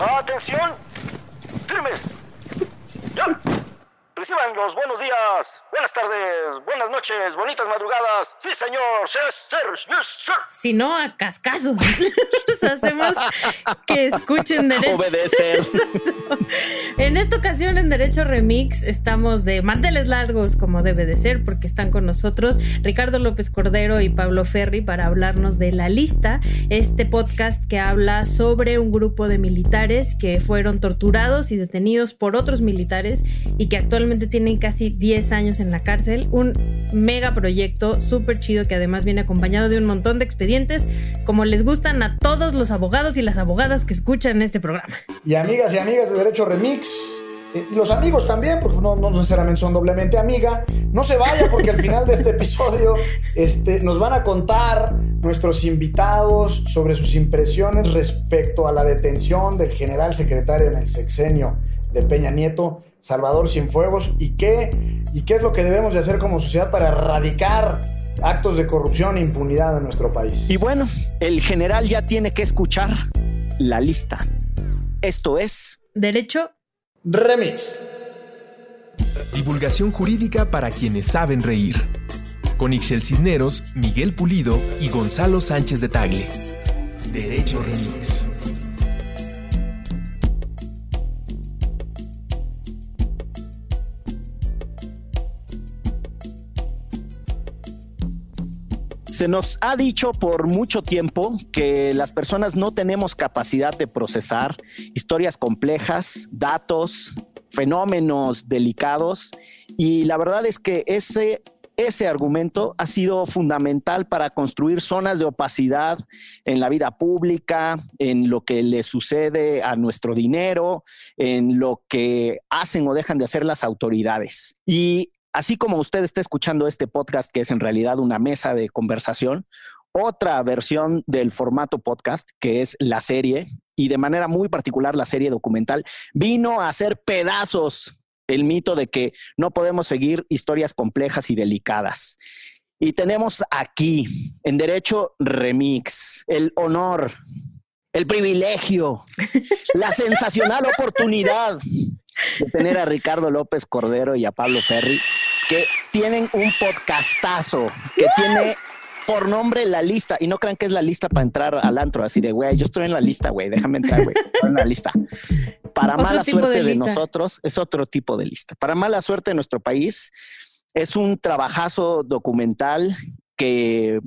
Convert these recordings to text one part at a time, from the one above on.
Atención. Firmes. Ya. Reciban los buenos días, buenas tardes, buenas noches, bonitas madrugadas. Sí, señor. Yes, sir. Yes, sir. Si no, a cascazos. Los hacemos que escuchen derecho. Obedecer. En esta ocasión en Derecho Remix estamos de manteles largos como debe de ser porque están con nosotros Ricardo López Cordero y Pablo Ferri para hablarnos de La Lista, este podcast que habla sobre un grupo de militares que fueron torturados y detenidos por otros militares y que actualmente tienen casi 10 años en la cárcel. Un mega proyecto súper chido que además viene acompañado de un montón de expedientes como les gustan a todos los abogados y las abogadas que escuchan este programa. Y amigas y amigas de Derecho Remix, eh, y los amigos también, porque no, no son doblemente amiga. No se vaya porque al final de este episodio este, nos van a contar nuestros invitados sobre sus impresiones respecto a la detención del general secretario en el sexenio de Peña Nieto, Salvador Cienfuegos, y qué, y qué es lo que debemos de hacer como sociedad para erradicar actos de corrupción e impunidad en nuestro país. Y bueno, el general ya tiene que escuchar la lista. Esto es... Derecho Remix. Divulgación jurídica para quienes saben reír. Con Ixel Cisneros, Miguel Pulido y Gonzalo Sánchez de Tagle. Derecho Remix. Se nos ha dicho por mucho tiempo que las personas no tenemos capacidad de procesar historias complejas, datos, fenómenos delicados y la verdad es que ese ese argumento ha sido fundamental para construir zonas de opacidad en la vida pública, en lo que le sucede a nuestro dinero, en lo que hacen o dejan de hacer las autoridades. Y así como usted está escuchando este podcast, que es en realidad una mesa de conversación, otra versión del formato podcast, que es la serie, y de manera muy particular la serie documental, vino a hacer pedazos el mito de que no podemos seguir historias complejas y delicadas. Y tenemos aquí, en Derecho Remix, el honor, el privilegio, la sensacional oportunidad de tener a Ricardo López Cordero y a Pablo Ferri, que tienen un podcastazo, que tiene por nombre la lista. Y no crean que es la lista para entrar al antro, así de, güey, yo estoy en la lista, güey, déjame entrar, güey, en la lista. Para mala suerte de, nosotros, es otro tipo de lista. Para mala suerte de nuestro país, es un trabajazo documental que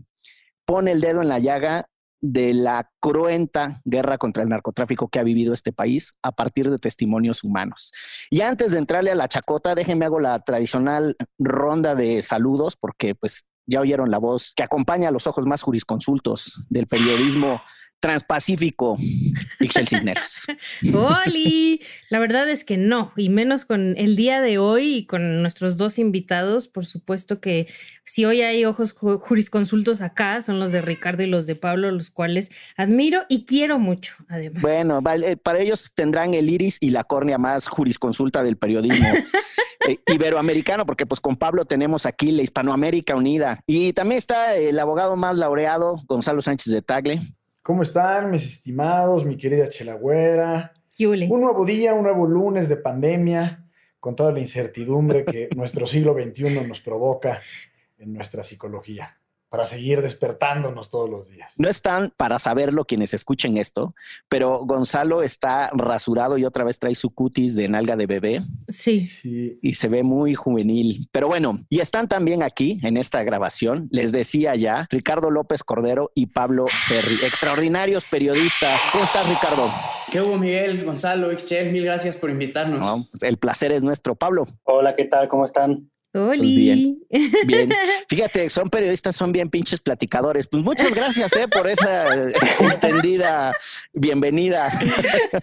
pone el dedo en la llaga de la cruenta guerra contra el narcotráfico que ha vivido este país a partir de testimonios humanos. Y antes de entrarle a la chacota, déjenme hago la tradicional ronda de saludos, porque pues ya oyeron la voz que acompaña a los ojos más jurisconsultos del periodismo transpacífico, Pixel Cisneros. ¡Holi! La verdad es que no, y menos con el día de hoy y con nuestros dos invitados. Por supuesto que si hoy hay ojos jurisconsultos acá, son los de Ricardo y los de Pablo, los cuales admiro y quiero mucho, además. Bueno, vale, para ellos tendrán el iris y la córnea más jurisconsulta del periodismo. Eh, iberoamericano, porque pues con Pablo tenemos aquí la Hispanoamérica Unida. Y también está el abogado más laureado, Gonzalo Sánchez de Tagle. ¿Cómo están mis estimados, mi querida Chelagüera? Un nuevo día, un nuevo lunes de pandemia, con toda la incertidumbre que nuestro siglo XXI nos provoca en nuestra psicología para seguir despertándonos todos los días. No están para saberlo quienes escuchen esto, pero Gonzalo está rasurado y otra vez trae su cutis de nalga de bebé. Sí. sí. Y se ve muy juvenil. Pero bueno, y están también aquí en esta grabación, les decía ya, Ricardo López Cordero y Pablo Ferri, extraordinarios periodistas. ¿Cómo estás, Ricardo? ¿Qué hubo, Miguel, Gonzalo, Excel? Mil gracias por invitarnos. Pues el placer es nuestro. Pablo. Hola, ¿qué tal? ¿Cómo están? Pues bien, bien. Fíjate, son periodistas, son bien pinches platicadores. Pues muchas gracias eh, por esa extendida bienvenida.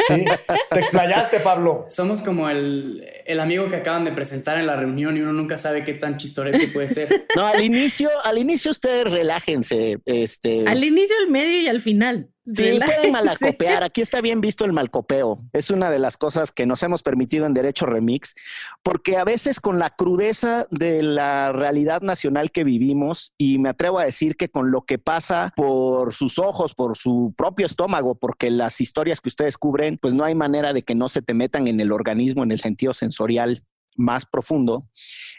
Sí, te explayaste, Pablo. Somos como el, el, amigo que acaban de presentar en la reunión y uno nunca sabe qué tan chistorete puede ser. No, al inicio, al inicio ustedes relájense. Este... Al inicio, al medio y al final. Sí, pueden malacopear. Aquí está bien visto el malcopeo. Es una de las cosas que nos hemos permitido en Derecho Remix, porque a veces con la crudeza de la realidad nacional que vivimos, y me atrevo a decir que con lo que pasa por sus ojos, por su propio estómago, porque las historias que ustedes cubren, pues no hay manera de que no se te metan en el organismo en el sentido sensorial más profundo,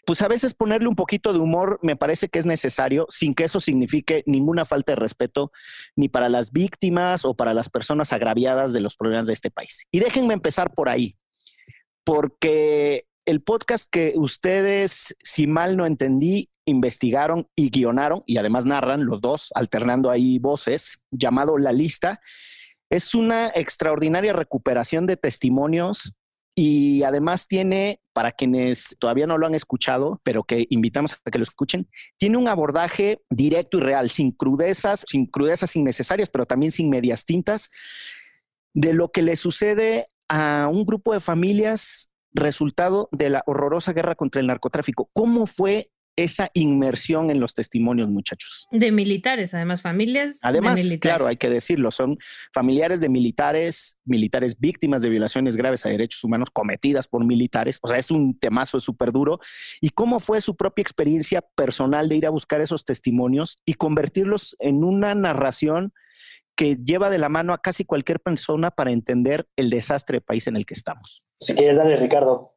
pues a veces ponerle un poquito de humor me parece que es necesario sin que eso signifique ninguna falta de respeto ni para las víctimas o para las personas agraviadas de los problemas de este país. Y déjenme empezar por ahí, porque el podcast que ustedes, si mal no entendí, investigaron y guionaron y además narran los dos, alternando ahí voces, llamado La Lista, es una extraordinaria recuperación de testimonios y además tiene, para quienes todavía no lo han escuchado, pero que invitamos a que lo escuchen, tiene un abordaje directo y real, sin crudezas, sin crudezas innecesarias, pero también sin medias tintas, de lo que le sucede a un grupo de familias resultado de la horrorosa guerra contra el narcotráfico. ¿Cómo fue esa inmersión en los testimonios, muchachos. De militares, además, familias. Además, de militares. claro, hay que decirlo, son familiares de militares, militares víctimas de violaciones graves a derechos humanos cometidas por militares. O sea, es un temazo súper duro. ¿Y cómo fue su propia experiencia personal de ir a buscar esos testimonios y convertirlos en una narración? que lleva de la mano a casi cualquier persona para entender el desastre de país en el que estamos. Si quieres, dale, Ricardo.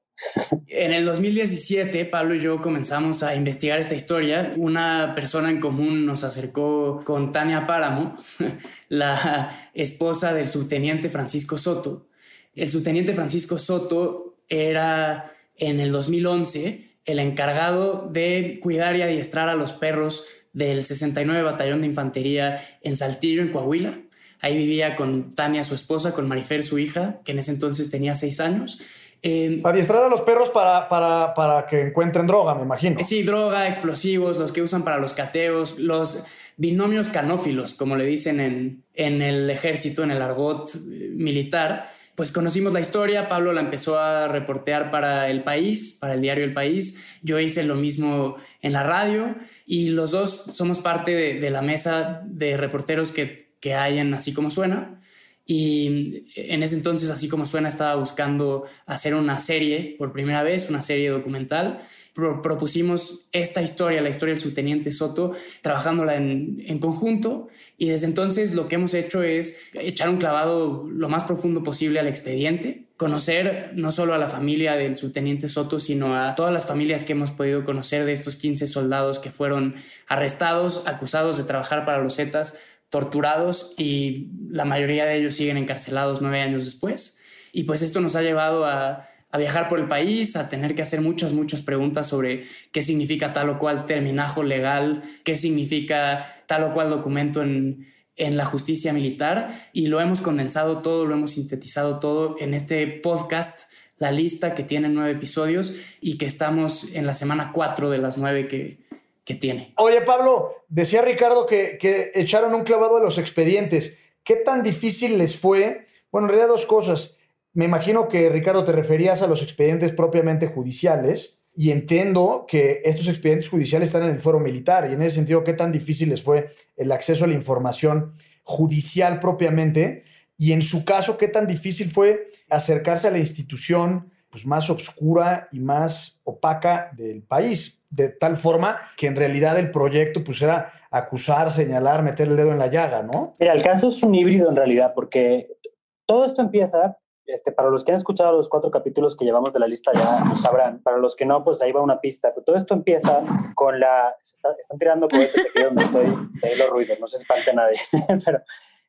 En el 2017, Pablo y yo comenzamos a investigar esta historia. Una persona en común nos acercó con Tania Páramo, la esposa del subteniente Francisco Soto. El subteniente Francisco Soto era en el 2011 el encargado de cuidar y adiestrar a los perros del 69 Batallón de Infantería en Saltillo, en Coahuila. Ahí vivía con Tania, su esposa, con Marifer, su hija, que en ese entonces tenía seis años eh, Adiestrar a los perros para, para, que encuentren droga, me imagino. Sí, droga, explosivos, los que usan para los cateos, los binomios canófilos, como le dicen en, en el ejército, en el argot eh, militar. Pues conocimos la historia, Pablo la empezó a reportear para El País, para el diario El País. Yo hice lo mismo en la radio y los dos somos parte de, de la mesa de reporteros que, que hay en Así como Suena. Y en ese entonces, así como suena, estaba buscando hacer una serie por primera vez, una serie documental. propusimos esta historia, la historia del subteniente Soto, trabajándola en, en, conjunto. Y desde entonces lo que hemos hecho es echar un clavado lo más profundo posible al expediente, conocer no solo a la familia del subteniente Soto, sino a todas las familias que hemos podido conocer de estos 15 soldados que fueron arrestados, acusados de trabajar para los Zetas torturados y la mayoría de ellos siguen encarcelados nueve años después. Y pues esto nos ha llevado a, viajar por el país, a tener que hacer muchas, muchas preguntas sobre qué significa tal o cual terminajo legal, qué significa tal o cual documento en, en la justicia militar. Y lo hemos condensado todo, lo hemos sintetizado todo en este podcast la lista que tiene nueve episodios y que estamos en la semana cuatro de las nueve que, que tiene. Oye, Pablo, decía Ricardo que, que echaron un clavado a los expedientes. ¿Qué tan difícil les fue? Bueno, en realidad dos cosas. Me imagino que, Ricardo, te referías a los expedientes propiamente judiciales y entiendo que estos expedientes judiciales están en el foro militar y en ese sentido, ¿qué tan difícil les fue el acceso a la información judicial propiamente? Y en su caso, ¿qué tan difícil fue acercarse a la institución pues, más oscura y más opaca del país? De tal forma que en realidad el proyecto pues era acusar, señalar, meter el dedo en la llaga, ¿no? Mira, el caso es un híbrido en realidad, porque todo esto empieza, este, para los que han escuchado los cuatro capítulos que llevamos de la lista ya lo sabrán, para los que no, pues ahí va una pista, pero todo esto empieza con la... están tirando cohetes aquí donde estoy, de los ruidos, no se espante nadie, pero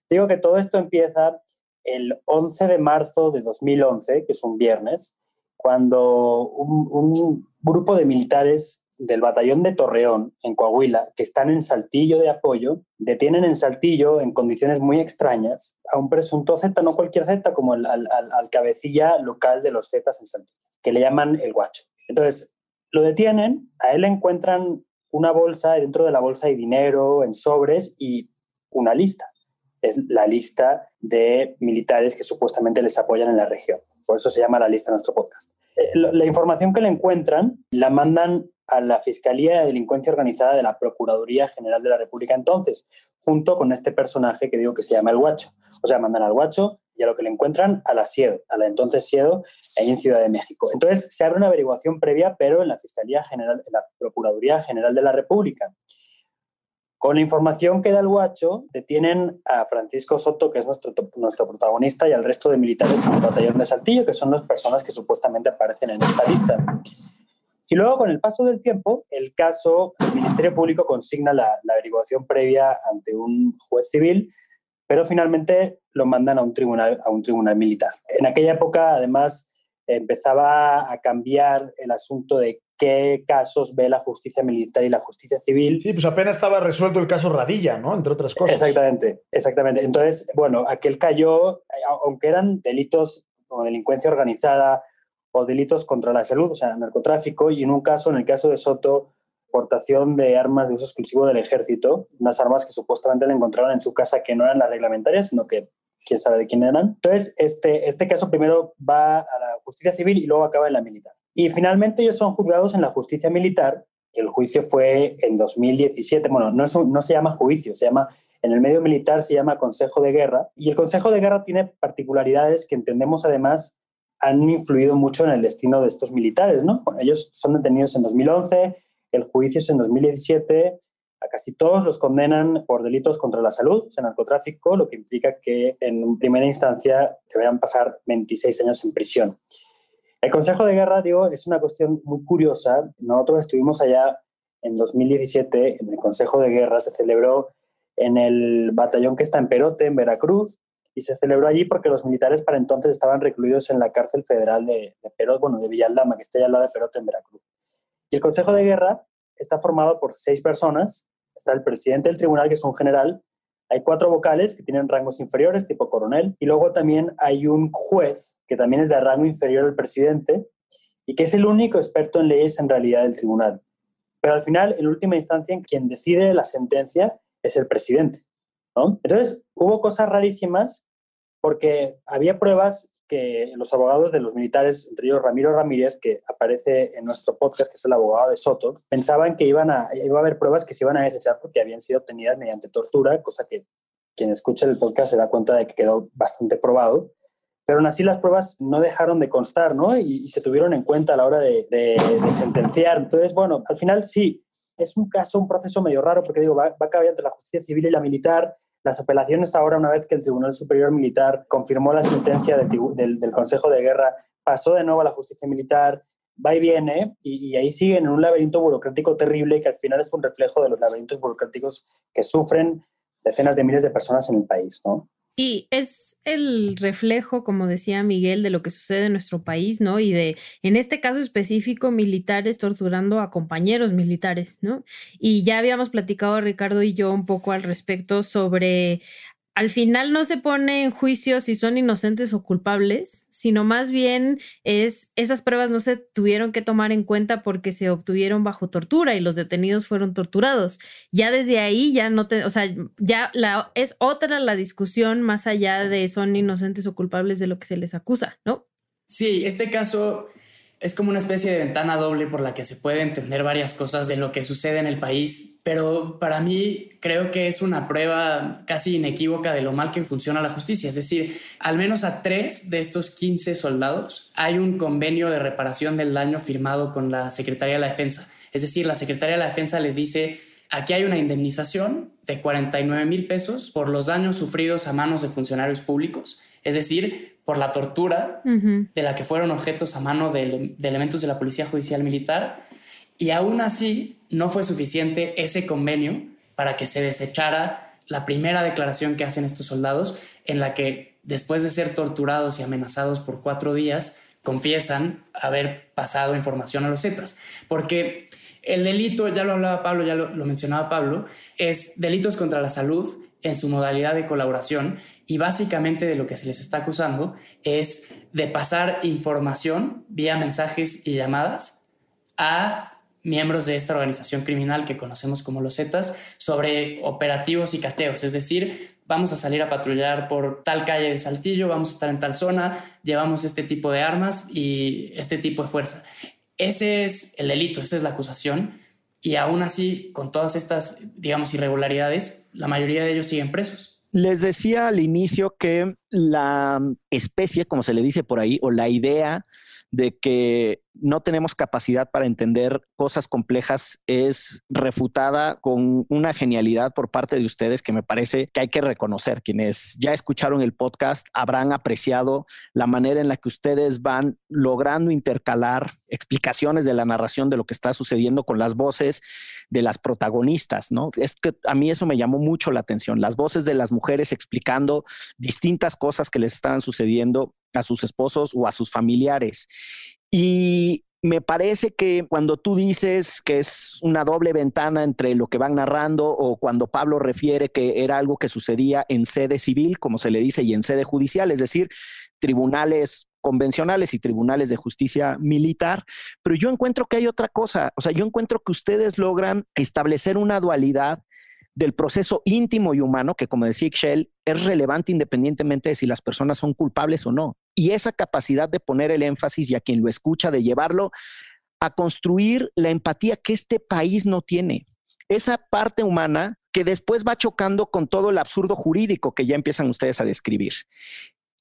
digo que todo esto empieza el 11 de marzo de 2011, que es un viernes, cuando un, un grupo de militares del batallón de Torreón, en Coahuila, que están en Saltillo de apoyo, detienen en Saltillo, en condiciones muy extrañas, a un presunto Z, no cualquier Z, como al, cabecilla local de los Zetas en Saltillo, que le llaman el guacho. Entonces, lo detienen, a él le encuentran una bolsa, dentro de la bolsa hay dinero, en sobres y una lista. Es la lista de militares que supuestamente les apoyan en la región. Por eso se llama la lista de nuestro podcast. Eh, la información que le encuentran la mandan a la Fiscalía de Delincuencia Organizada de la Procuraduría General de la República entonces, junto con este personaje que digo que se llama el Guacho. O sea, mandan al Guacho y a lo que le encuentran a la SIEDO, a la entonces SIEDO, ahí en Ciudad de México. Entonces se abre una averiguación previa, pero en la Fiscalía General, en la Procuraduría General de la República. Con la información que da el guacho, detienen a Francisco Soto, que es nuestro, nuestro protagonista, y al resto de militares en el batallón de Saltillo, que son las personas que supuestamente aparecen en esta lista. Y luego, con el paso del tiempo, el caso, el Ministerio Público consigna la, la averiguación previa ante un juez civil, pero finalmente lo mandan a un tribunal, a un tribunal militar. En aquella época, además, empezaba a cambiar el asunto de qué casos ve la justicia militar y la justicia civil. Sí, pues apenas estaba resuelto el caso Radilla, ¿no? Entre otras cosas. Exactamente, exactamente. Entonces, bueno, aquel cayó, aunque eran delitos o delincuencia organizada o delitos contra la salud, o sea, narcotráfico, y en un caso, en el caso de Soto, portación de armas de uso exclusivo del ejército, unas armas que supuestamente le encontraron en su casa que no eran las reglamentarias, sino que quién sabe de quién eran. Entonces, este, este caso primero va a la justicia civil y luego acaba en la militar. Y finalmente ellos son juzgados en la justicia militar, que el juicio fue en 2017. Bueno, no, no se llama juicio, se llama, en el medio militar se llama Consejo de Guerra. Y el Consejo de Guerra tiene particularidades que entendemos además han influido mucho en el destino de estos militares, ¿no? ellos son detenidos en 2011, el juicio es en 2017, a casi todos los condenan por delitos contra la salud, o sea, narcotráfico, lo que implica que en primera instancia deberán pasar 26 años en prisión. El Consejo de Guerra, digo, es una cuestión muy curiosa. Nosotros estuvimos allá en 2017, en el Consejo de Guerra, se celebró en el batallón que está en Perote, en Veracruz, y se celebró allí porque los militares para entonces estaban recluidos en la cárcel federal de, de Perote, bueno, de Villaldama, que está allá al lado de Perote, en Veracruz. Y el Consejo de Guerra está formado por seis personas. Está el presidente del tribunal, que es un general. Hay cuatro vocales que tienen rangos inferiores, tipo coronel. Y luego también hay un juez, que también es de rango inferior al presidente, y que es el único experto en leyes en realidad del tribunal. Pero al final, en última instancia, quien decide la sentencia es el presidente. ¿No? Entonces, hubo cosas rarísimas porque había pruebas que los abogados de los militares, entre ellos Ramiro Ramírez, que aparece en nuestro podcast, que es el abogado de Soto, pensaban que iban a, iba a haber pruebas que se iban a desechar porque habían sido obtenidas mediante tortura, cosa que quien escucha el podcast se da cuenta de que quedó bastante probado. Pero aún así las pruebas no dejaron de constar, ¿no? Y, se tuvieron en cuenta a la hora de, de, sentenciar. Entonces, bueno, al final sí, es un caso, un proceso medio raro, porque digo, va, va a caber entre la justicia civil y la militar, las apelaciones ahora, una vez que el Tribunal Superior Militar confirmó la sentencia del, del, Consejo de Guerra, pasó de nuevo a la justicia militar, va y viene, y, y, ahí siguen en un laberinto burocrático terrible que al final es un reflejo de los laberintos burocráticos que sufren decenas de miles de personas en el país, ¿no? Y es el reflejo, como decía Miguel, de lo que sucede en nuestro país, ¿no? Y de, en este caso específico, militares torturando a compañeros militares, ¿no? Y ya habíamos platicado Ricardo y yo un poco al respecto sobre al final no se pone en juicio si son inocentes o culpables, sino más bien es esas pruebas no se tuvieron que tomar en cuenta porque se obtuvieron bajo tortura y los detenidos fueron torturados. Ya desde ahí ya no te, o sea, ya la es otra la discusión más allá de son inocentes o culpables de lo que se les acusa, ¿no? Sí, este caso es como una especie de ventana doble por la que se puede entender varias cosas de lo que sucede en el país, pero para mí creo que es una prueba casi inequívoca de lo mal que funciona la justicia. Es decir, al menos a tres de estos 15 soldados hay un convenio de reparación del daño firmado con la Secretaría de la Defensa. Es decir, la Secretaría de la Defensa les dice, aquí hay una indemnización de 49 mil pesos por los daños sufridos a manos de funcionarios públicos. Es decir, por la tortura de la que fueron objetos a mano de, elementos de la Policía Judicial Militar y aún así no fue suficiente ese convenio para que se desechara la primera declaración que hacen estos soldados en la que después de ser torturados y amenazados por cuatro días confiesan haber pasado información a los Zetas. Porque el delito, ya lo hablaba Pablo, ya lo mencionaba Pablo, es delitos contra la salud en su modalidad de colaboración y básicamente de lo que se les está acusando es de pasar información vía mensajes y llamadas a miembros de esta organización criminal que conocemos como los Zetas sobre operativos y cateos, es decir, vamos a salir a patrullar por tal calle de Saltillo, vamos a estar en tal zona, llevamos este tipo de armas y este tipo de fuerza. Ese es el delito, esa es la acusación. Y aún así, con todas estas, digamos, irregularidades, la mayoría de ellos siguen presos. Les decía al inicio que la especie, como se le dice por ahí, o la idea de que no tenemos capacidad para entender cosas complejas es refutada con una genialidad por parte de ustedes que me parece que hay que reconocer. Quienes ya escucharon el podcast habrán apreciado la manera en la que ustedes van logrando intercalar explicaciones de la narración de lo que está sucediendo con las voces de las protagonistas, ¿no? Es que a mí eso me llamó mucho la atención, las voces de las mujeres explicando distintas cosas que les estaban sucediendo a sus esposos o a sus familiares. Y me parece que cuando tú dices que es una doble ventana entre lo que van narrando o cuando Pablo refiere que era algo que sucedía en sede civil, como se le dice, y en sede judicial, es decir, tribunales convencionales y tribunales de justicia militar, pero yo encuentro que hay otra cosa, o sea, yo encuentro que ustedes logran establecer una dualidad del proceso íntimo y humano, que como decía Ixchel, es relevante independientemente de si las personas son culpables o no. Y esa capacidad de poner el énfasis y a quien lo escucha, de llevarlo a construir la empatía que este país no tiene. Esa parte humana que después va chocando con todo el absurdo jurídico que ya empiezan ustedes a describir.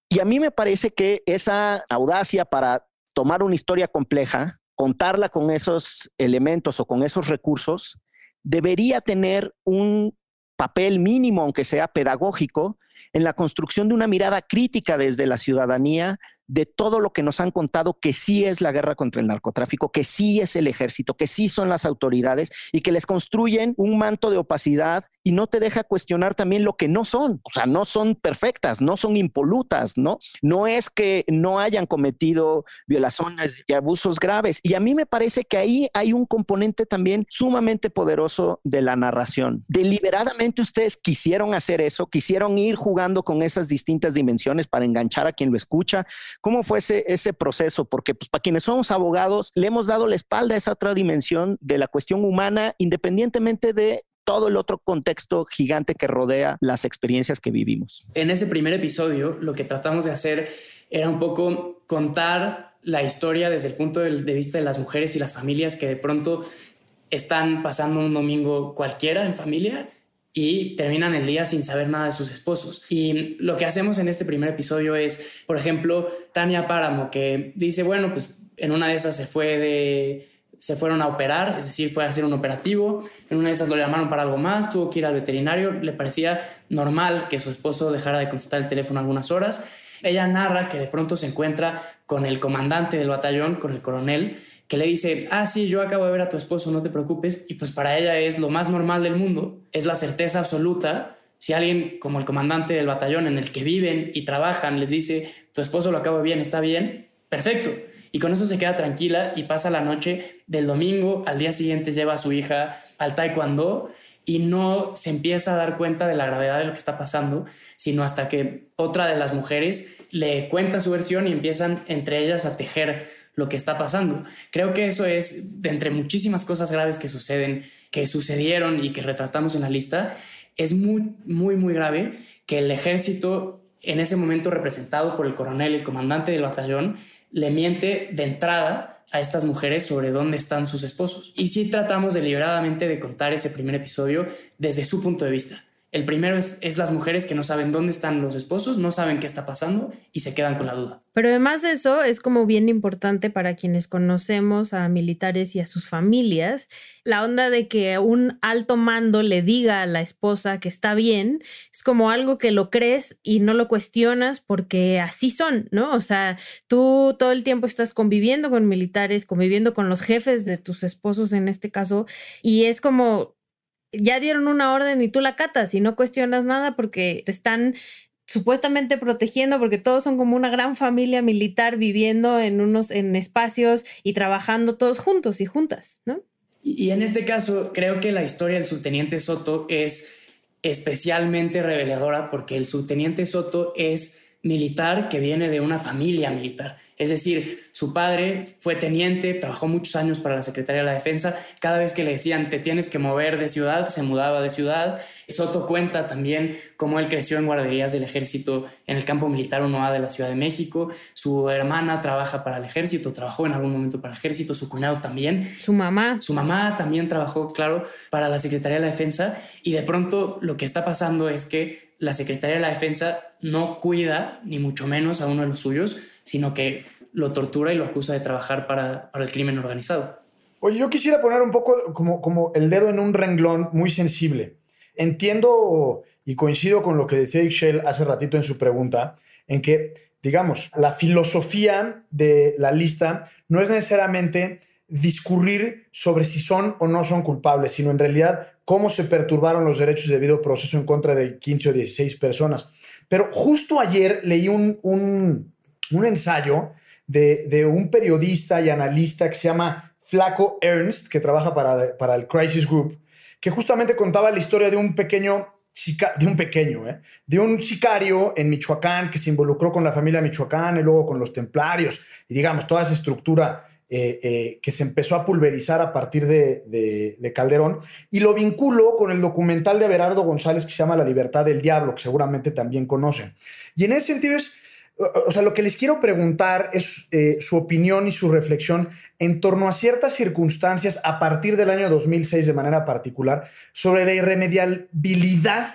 Y a mí me parece que esa audacia para tomar una historia compleja, contarla con esos elementos o con esos recursos, debería tener un papel mínimo, aunque sea pedagógico, en la construcción de una mirada crítica desde la ciudadanía de todo lo que nos han contado que sí es la guerra contra el narcotráfico, que sí es el ejército, que sí son las autoridades y que les construyen un manto de opacidad y no te deja cuestionar también lo que no son. O sea, no son perfectas, no son impolutas, ¿no? No es que no hayan cometido violaciones y abusos graves. Y a mí me parece que ahí hay un componente también sumamente poderoso de la narración. Deliberadamente ustedes quisieron hacer eso, quisieron ir jugando con esas distintas dimensiones para enganchar a quien lo escucha, ¿Cómo fue ese, proceso? Porque pues, para quienes somos abogados, le hemos dado la espalda a esa otra dimensión de la cuestión humana, independientemente de todo el otro contexto gigante que rodea las experiencias que vivimos. En ese primer episodio, lo que tratamos de hacer era un poco contar la historia desde el punto de vista de las mujeres y las familias que de pronto están pasando un domingo cualquiera en familia y terminan el día sin saber nada de sus esposos. Y lo que hacemos en este primer episodio es, por ejemplo, Tania Páramo, que dice, bueno, pues en una de esas se fue de se fueron a operar, es decir, fue a hacer un operativo, en una de esas lo llamaron para algo más, tuvo que ir al veterinario, le parecía normal que su esposo dejara de contestar el teléfono algunas horas. Ella narra que de pronto se encuentra con el comandante del batallón, con el coronel, que le dice, ah, sí, yo acabo de ver a tu esposo, no te preocupes. Y pues para ella es lo más normal del mundo, es la certeza absoluta. Si alguien como el comandante del batallón en el que viven y trabajan les dice, tu esposo lo acabo bien, está bien, perfecto. Y con eso se queda tranquila y pasa la noche del domingo, al día siguiente lleva a su hija al taekwondo y no se empieza a dar cuenta de la gravedad de lo que está pasando, sino hasta que otra de las mujeres le cuenta su versión y empiezan entre ellas a tejer lo que está pasando. Creo que eso es, de entre muchísimas cosas graves que suceden, que sucedieron y que retratamos en la lista, es muy, muy, muy grave que el ejército, en ese momento representado por el coronel, el comandante del batallón, le miente de entrada a estas mujeres sobre dónde están sus esposos. Y sí tratamos deliberadamente de contar ese primer episodio desde su punto de vista el primero es, las mujeres que no saben dónde están los esposos, no saben qué está pasando y se quedan con la duda. Pero además de eso, es como bien importante para quienes conocemos a militares y a sus familias, la onda de que un alto mando le diga a la esposa que está bien, es como algo que lo crees y no lo cuestionas porque así son, ¿no? O sea, tú todo el tiempo estás conviviendo con militares, conviviendo con los jefes de tus esposos en este caso, y es como ya dieron una orden y tú la catas y no cuestionas nada porque te están supuestamente protegiendo porque todos son como una gran familia militar viviendo en unos en espacios y trabajando todos juntos y juntas, ¿no? Y, y en este caso creo que la historia del subteniente Soto es especialmente reveladora porque el subteniente Soto es militar que viene de una familia militar. Es decir, su padre fue teniente, trabajó muchos años para la Secretaría de la Defensa. Cada vez que le decían te tienes que mover de ciudad, se mudaba de ciudad. Soto cuenta también cómo él creció en guarderías del ejército en el campo militar 1A de la Ciudad de México. Su hermana trabaja para el ejército, trabajó en algún momento para el ejército, su cuñado también. Su mamá. Su mamá también trabajó, claro, para la Secretaría de la Defensa. Y de pronto lo que está pasando es que la Secretaría de la Defensa no cuida, ni mucho menos a uno de los suyos, sino que lo tortura y lo acusa de trabajar para, el crimen organizado. Oye, yo quisiera poner un poco como, como el dedo en un renglón muy sensible. Entiendo y coincido con lo que decía Ixchel hace ratito en su pregunta, en que, digamos, la filosofía de la lista no es necesariamente discurrir sobre si son o no son culpables, sino en realidad cómo se perturbaron los derechos de debido proceso en contra de 15 o 16 personas. Pero justo ayer leí un, un, ensayo de, un periodista y analista que se llama Flaco Ernst, que trabaja para, para el Crisis Group, que justamente contaba la historia de un pequeño de un pequeño, ¿eh? de un sicario en Michoacán que se involucró con la familia Michoacán y luego con los templarios y digamos toda esa estructura eh, eh, que se empezó a pulverizar a partir de, Calderón, y lo vinculo con el documental de Berardo González que se llama La libertad del diablo, que seguramente también conocen. Y en ese sentido es, o sea, lo que les quiero preguntar es eh, su opinión y su reflexión en torno a ciertas circunstancias a partir del año 2006 de manera particular sobre la irremediabilidad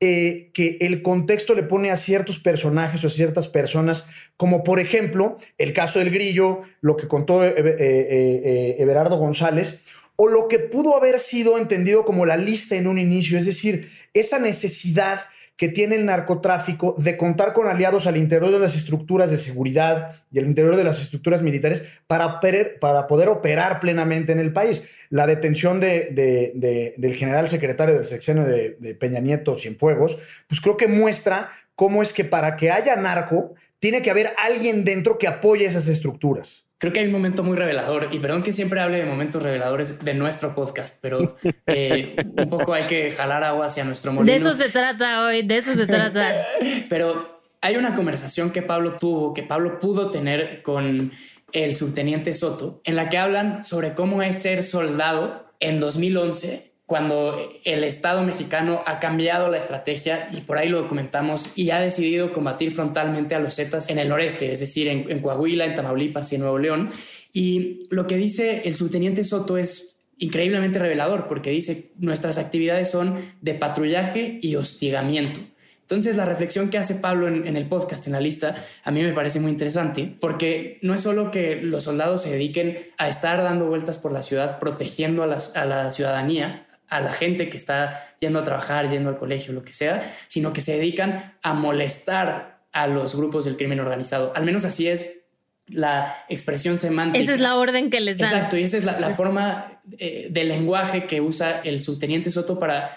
eh, que el contexto le pone a ciertos personajes o a ciertas personas, como por ejemplo el caso del grillo, lo que contó eh, eh, Everardo González, o lo que pudo haber sido entendido como la lista en un inicio, es decir, esa necesidad que tiene el narcotráfico de contar con aliados al interior de las estructuras de seguridad y al interior de las estructuras militares para, poder operar plenamente en el país. La detención de, del general secretario del sexenio de, de Peña Nieto Cienfuegos, pues creo que muestra cómo es que para que haya narco, tiene que haber alguien dentro que apoye esas estructuras creo que hay un momento muy revelador, y perdón que siempre hable de momentos reveladores de nuestro podcast, pero eh, un poco hay que jalar agua hacia nuestro molino. De eso se trata hoy, de eso se trata. pero hay una conversación que Pablo tuvo, que Pablo pudo tener con el subteniente Soto, en la que hablan sobre cómo es ser soldado en 2011 cuando el Estado mexicano ha cambiado la estrategia y por ahí lo documentamos y ha decidido combatir frontalmente a los Zetas en el noreste, es decir, en, Coahuila, en Tamaulipas y en Nuevo León. Y lo que dice el subteniente Soto es increíblemente revelador porque dice nuestras actividades son de patrullaje y hostigamiento. Entonces la reflexión que hace Pablo en, el podcast, en la lista, a mí me parece muy interesante porque no es solo que los soldados se dediquen a estar dando vueltas por la ciudad protegiendo a a la ciudadanía, a la gente que está yendo a trabajar, yendo al colegio, lo que sea, sino que se dedican a molestar a los grupos del crimen organizado. Al menos así es la expresión semántica. Esa es la orden que les dan. Exacto, y esa es la, forma eh, de lenguaje que usa el subteniente Soto para,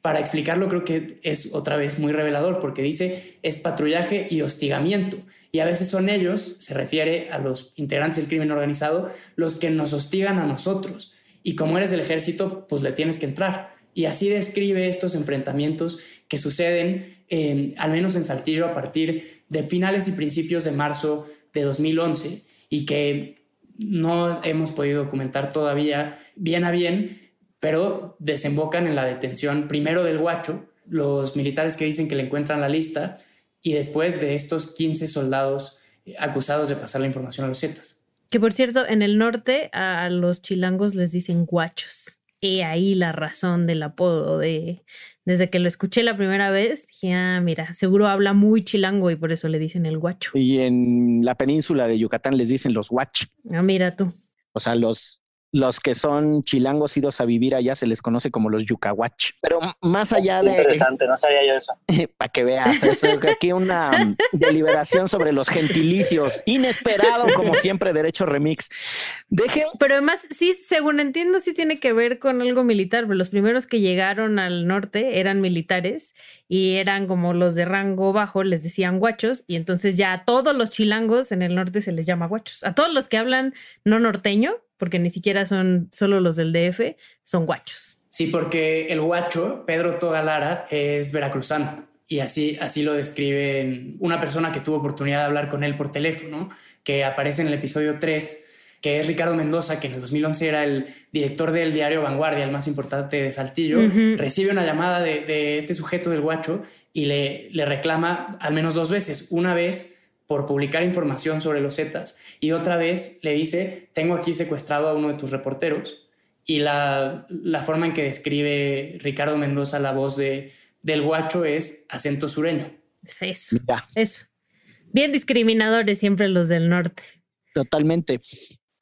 para explicarlo. Creo que es otra vez muy revelador porque dice es patrullaje y hostigamiento. Y a veces son ellos, se refiere a los integrantes del crimen organizado, los que nos hostigan a nosotros y como eres del ejército, pues le tienes que entrar. Y así describe estos enfrentamientos que suceden, eh, al menos en Saltillo, a partir de finales y principios de marzo de 2011 y que no hemos podido documentar todavía bien a bien, pero desembocan en la detención primero del guacho, los militares que dicen que le encuentran la lista, y después de estos 15 soldados acusados de pasar la información a los Zetas. Que por cierto, en el norte a los chilangos les dicen guachos. Y ahí la razón del apodo de desde que lo escuché la primera vez, dije, ah, mira, seguro habla muy chilango y por eso le dicen el guacho. Y en la península de Yucatán les dicen los guach. Ah, mira tú. O sea, los los que son chilangos idos a vivir allá se les conoce como los yucahuach. Pero más allá de. Interesante, no sabía yo eso. Para que veas, eso, aquí una deliberación sobre los gentilicios. Inesperado, como siempre, Derecho Remix. Deje. Pero además, sí, según entiendo, sí tiene que ver con algo militar. Los primeros que llegaron al norte eran militares y eran como los de rango bajo, les decían guachos. Y entonces ya a todos los chilangos en el norte se les llama guachos. A todos los que hablan no norteño porque ni siquiera son solo los del DF, son guachos. Sí, porque el guacho, Pedro Togalara, es veracruzano y así, así lo describe una persona que tuvo oportunidad de hablar con él por teléfono. que aparece en el episodio 3, que es Ricardo Mendoza, que en el 2011 era el director del diario Vanguardia, el más importante de Saltillo, recibe una llamada de, este sujeto del guacho y le, le reclama al menos dos veces. Una vez por publicar información sobre los Zetas y otra vez le dice, tengo aquí secuestrado a uno de tus reporteros. Y la, la forma en que describe Ricardo Mendoza la voz de, del guacho es acento sureño. Eso. Eso. Bien discriminadores siempre los del norte. Totalmente.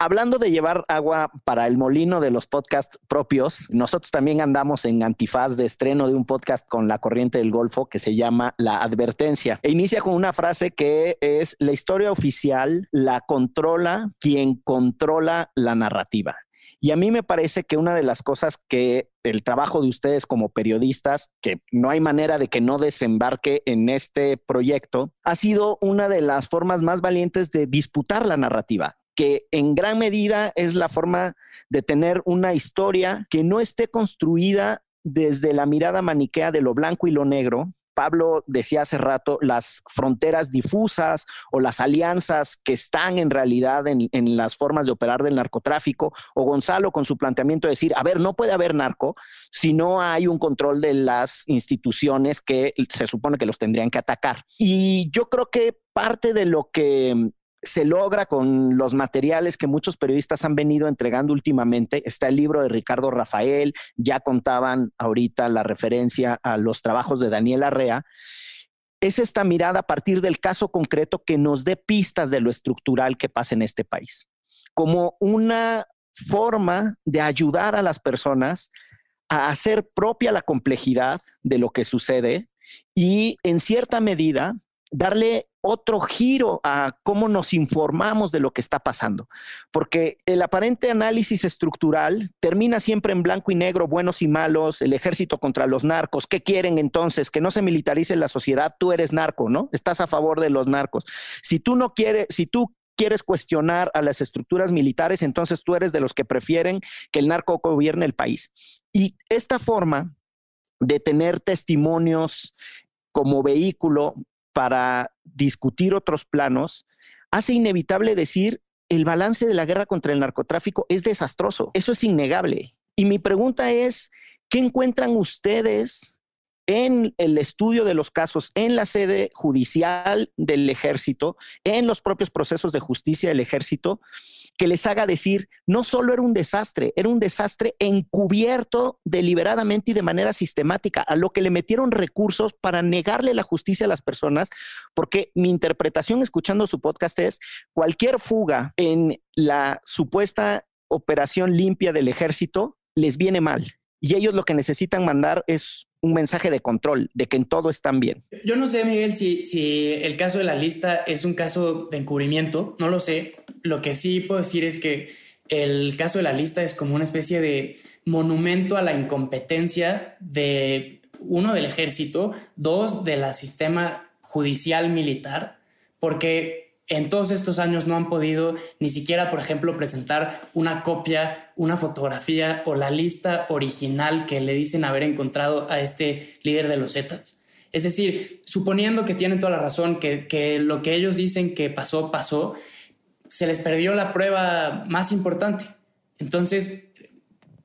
Hablando de llevar agua para el molino de los podcasts propios, nosotros también andamos en antifaz de estreno de un podcast con la corriente del Golfo que se llama La Advertencia. E inicia con una frase que es, la historia oficial la controla quien controla la narrativa. Y a mí me parece que una de las cosas que el trabajo de ustedes como periodistas, que no hay manera de que no desembarque en este proyecto, ha sido una de las formas más valientes de disputar la narrativa que en gran medida es la forma de tener una historia que no esté construida desde la mirada maniquea de lo blanco y lo negro, Pablo decía hace rato, las fronteras difusas o las alianzas que están en realidad en, las formas de operar del narcotráfico, o Gonzalo con su planteamiento de decir, a ver, no puede haber narco si no hay un control de las instituciones que se supone que los tendrían que atacar. Y yo creo que parte de lo que se logra con los materiales que muchos periodistas han venido entregando últimamente. Está el libro de Ricardo Rafael, ya contaban ahorita la referencia a los trabajos de Daniel Arrea. Es esta mirada a partir del caso concreto que nos dé pistas de lo estructural que pasa en este país, como una forma de ayudar a las personas a hacer propia la complejidad de lo que sucede y en cierta medida darle otro giro a cómo nos informamos de lo que está pasando, porque el aparente análisis estructural termina siempre en blanco y negro, buenos y malos, el ejército contra los narcos, ¿qué quieren entonces? Que no se militarice la sociedad, tú eres narco, ¿no? Estás a favor de los narcos. Si tú no quieres, si tú quieres cuestionar a las estructuras militares, entonces tú eres de los que prefieren que el narco gobierne el país. Y esta forma de tener testimonios como vehículo para discutir otros planos, hace inevitable decir el balance de la guerra contra el narcotráfico es desastroso. Eso es innegable. Y mi pregunta es, ¿qué encuentran ustedes en el estudio de los casos en la sede judicial del ejército, en los propios procesos de justicia del ejército, que les haga decir, no solo era un desastre, era un desastre encubierto deliberadamente y de manera sistemática, a lo que le metieron recursos para negarle la justicia a las personas, porque mi interpretación escuchando su podcast es, cualquier fuga en la supuesta operación limpia del ejército les viene mal. Y ellos lo que necesitan mandar es un mensaje de control, de que en todo están bien. Yo no sé, Miguel, si, si el caso de la lista es un caso de encubrimiento, no lo sé. Lo que sí puedo decir es que el caso de la lista es como una especie de monumento a la incompetencia de uno del ejército, dos de la sistema judicial militar, porque en todos estos años no han podido ni siquiera, por ejemplo, presentar una copia, una fotografía o la lista original que le dicen haber encontrado a este líder de los Zetas. Es decir, suponiendo que tienen toda la razón, que, que lo que ellos dicen que pasó, pasó, se les perdió la prueba más importante. Entonces,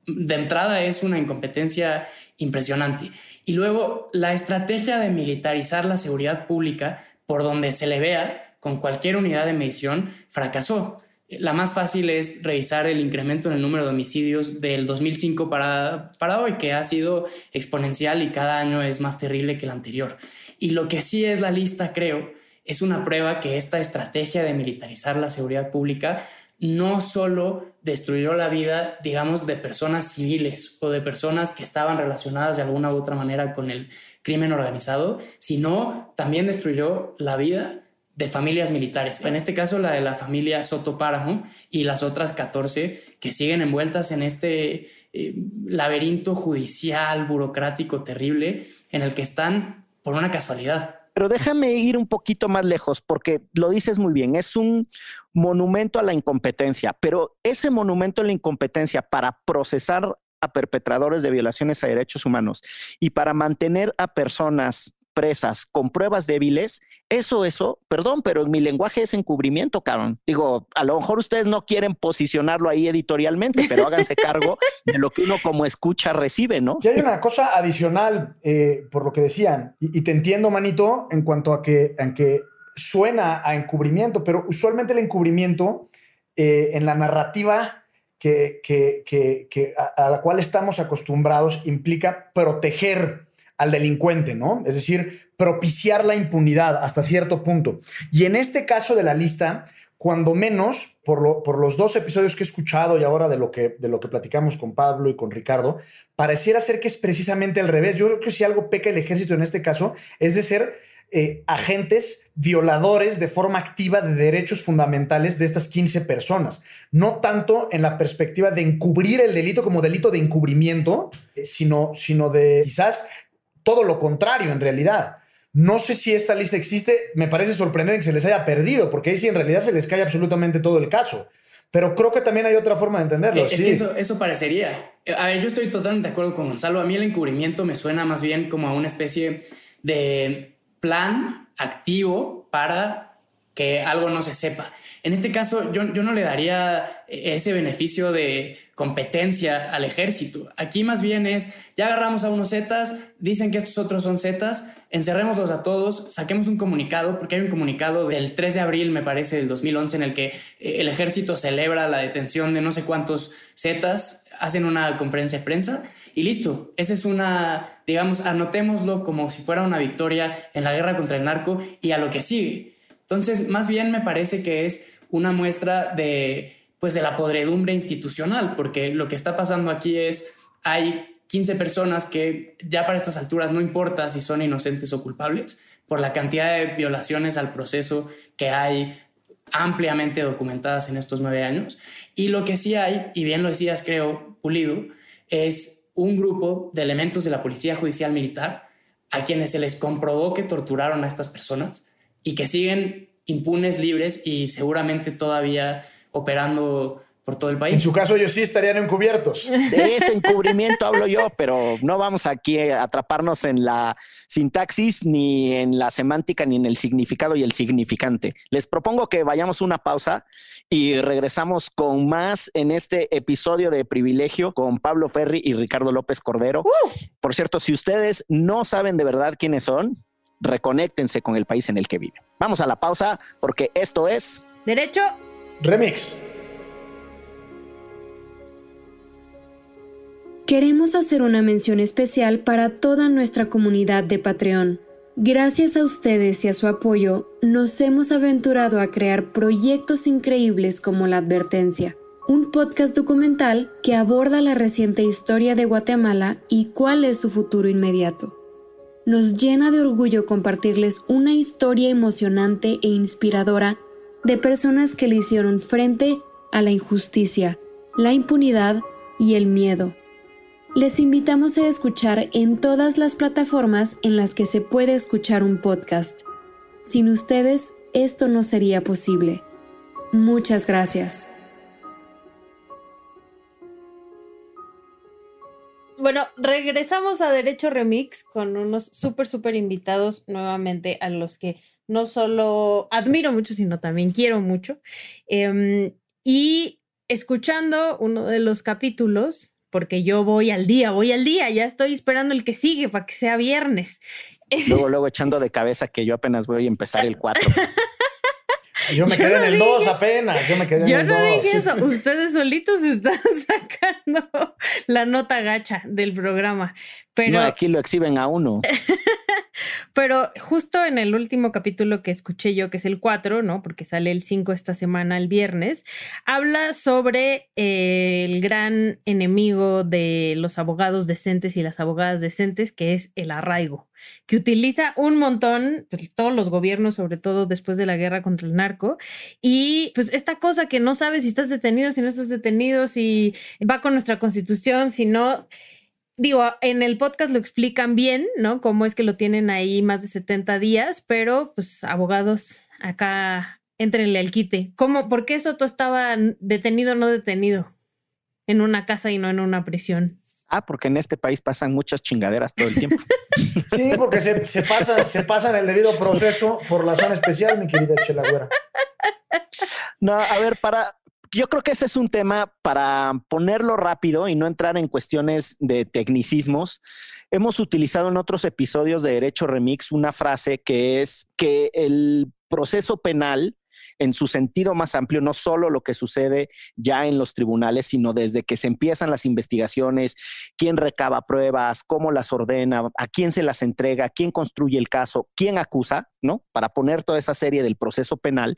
de entrada es una incompetencia impresionante. Y luego, la estrategia de militarizar la seguridad pública, por donde se le vea, con cualquier unidad de medición fracasó. La más fácil es revisar el incremento en el número de homicidios del 2005 para, para hoy, que ha sido exponencial y cada año es más terrible que el anterior. Y lo que sí es la lista, creo, es una prueba que esta estrategia de militarizar la seguridad pública no solo destruyó la vida, digamos, de personas civiles o de personas que estaban relacionadas de alguna u otra manera con el crimen organizado, sino también destruyó la vida de familias militares. En este caso, la de la familia Soto Páramo y las otras 14 que siguen envueltas en este eh, laberinto judicial, burocrático, terrible, en el que están por una casualidad. Pero déjame ir un poquito más lejos, porque lo dices muy bien, es un monumento a la incompetencia, pero ese monumento a la incompetencia para procesar a perpetradores de violaciones a derechos humanos y para mantener a personas con pruebas débiles, eso, eso, perdón, pero en mi lenguaje es encubrimiento, cabrón. Digo, a lo mejor ustedes no quieren posicionarlo ahí editorialmente, pero háganse cargo de lo que uno como escucha recibe, ¿no? Y hay una cosa adicional, eh, por lo que decían, y, te entiendo, manito, en cuanto a que, en que suena a encubrimiento, pero usualmente el encubrimiento eh, en la narrativa que, que, a, la cual estamos acostumbrados implica proteger al delincuente, ¿no? Es decir, propiciar la impunidad hasta cierto punto. Y en este caso de la lista, cuando menos, por, por, los dos episodios que he escuchado y ahora de lo, que, de lo que platicamos con Pablo y con Ricardo, pareciera ser que es precisamente al revés. Yo creo que si algo peca el ejército en este caso es de ser eh, agentes violadores de forma activa de derechos fundamentales de estas 15 personas. No tanto en la perspectiva de encubrir el delito como delito de encubrimiento, eh, sino, sino de quizás todo lo contrario en realidad. No sé si esta lista existe, me parece sorprendente que se les haya perdido, porque ahí sí en realidad se les cae absolutamente todo el caso. Pero creo que también hay otra forma de entenderlo. Es que eso, eso parecería. A ver, yo estoy totalmente de acuerdo con Gonzalo. A mí el encubrimiento me suena más bien como a una especie de plan activo para que algo no se sepa. En este caso, yo, yo, no le daría ese beneficio de competencia al ejército. Aquí más bien es, ya agarramos a unos Zetas, dicen que estos otros son Zetas, encerrémoslos a todos, saquemos un comunicado, porque hay un comunicado del 3 de abril, me parece, del 2011, en el que eh, el ejército celebra la detención de no sé cuántos Zetas, hacen una conferencia de prensa y listo. Esa es una, digamos, anotémoslo como si fuera una victoria en la guerra contra el narco y a lo que sigue. Entonces, más bien me parece que es una muestra de, pues, de la podredumbre institucional, porque lo que está pasando aquí es, hay 15 personas que ya para estas alturas no importa si son inocentes o culpables, por la cantidad de violaciones al proceso que hay ampliamente documentadas en estos nueve años. Y lo que sí hay, y bien lo decías, creo, Pulido, es un grupo de elementos de la Policía Judicial Militar a quienes se les comprobó que torturaron a estas personas y que siguen impunes, libres y seguramente todavía operando por todo el país. En su caso, ellos sí estarían encubiertos. De ese encubrimiento hablo yo, pero no vamos aquí a atraparnos en la sintaxis, ni en la semántica, ni en el significado y el significante. Les propongo que vayamos una pausa y regresamos con más en este episodio de Privilegio con Pablo Ferri y Ricardo López Cordero. Uh. Por cierto, si ustedes no saben de verdad quiénes son, reconéctense con el país en el que viven. Vamos a la pausa porque esto es... Derecho. Remix. Queremos hacer una mención especial para toda nuestra comunidad de Patreon. Gracias a ustedes y a su apoyo, nos hemos aventurado a crear proyectos increíbles como La Advertencia, un podcast documental que aborda la reciente historia de Guatemala y cuál es su futuro inmediato. Nos llena de orgullo compartirles una historia emocionante e inspiradora de personas que le hicieron frente a la injusticia, la impunidad y el miedo les invitamos a escuchar en todas las plataformas en las que se puede escuchar un podcast. Sin ustedes, esto no sería posible. Muchas gracias. Bueno, regresamos a Derecho Remix con unos súper, súper invitados nuevamente a los que no solo admiro mucho, sino también quiero mucho. Em, y escuchando uno de los capítulos, porque yo voy al día, voy al día, ya estoy esperando el que sigue para que sea viernes. Luego, luego echando de cabeza que yo apenas voy a empezar el 4. Yo me quedé en el 2 apenas. Yo me quedé en el 2. Yo no dije eso. Ustedes solitos están sacando la nota gacha del programa. Pero no, aquí lo exhiben a uno. Pero justo en el último capítulo que escuché yo, que es el 4, ¿no? Porque sale el 5 esta semana, el viernes, habla sobre eh, el gran enemigo de los abogados decentes y las abogadas decentes, que es el arraigo, que utiliza un montón, pues todos los gobiernos, sobre todo después de la guerra contra el narco, y pues esta cosa que no sabes si estás detenido, si no estás detenido, si va con nuestra constitución, si no digo, en el podcast lo explican bien, ¿no? Cómo es que lo tienen ahí más de 70 días, pero pues abogados acá, entrenle al quite. ¿Cómo, por qué Soto estaba detenido o no detenido en una casa y no en una prisión? Ah, porque en este país pasan muchas chingaderas todo el tiempo. Sí, porque se, se pasan se pasa el debido proceso por la zona especial, mi querida Chelagüera. No, a ver, para, yo creo que ese es un tema para ponerlo rápido y no entrar en cuestiones de tecnicismos. Hemos utilizado en otros episodios de Derecho Remix una frase que es que el proceso penal en su sentido más amplio, no solo lo que sucede ya en los tribunales, sino desde que se empiezan las investigaciones, quién recaba pruebas, cómo las ordena, a quién se las entrega, quién construye el caso, quién acusa, ¿no? Para poner toda esa serie del proceso penal,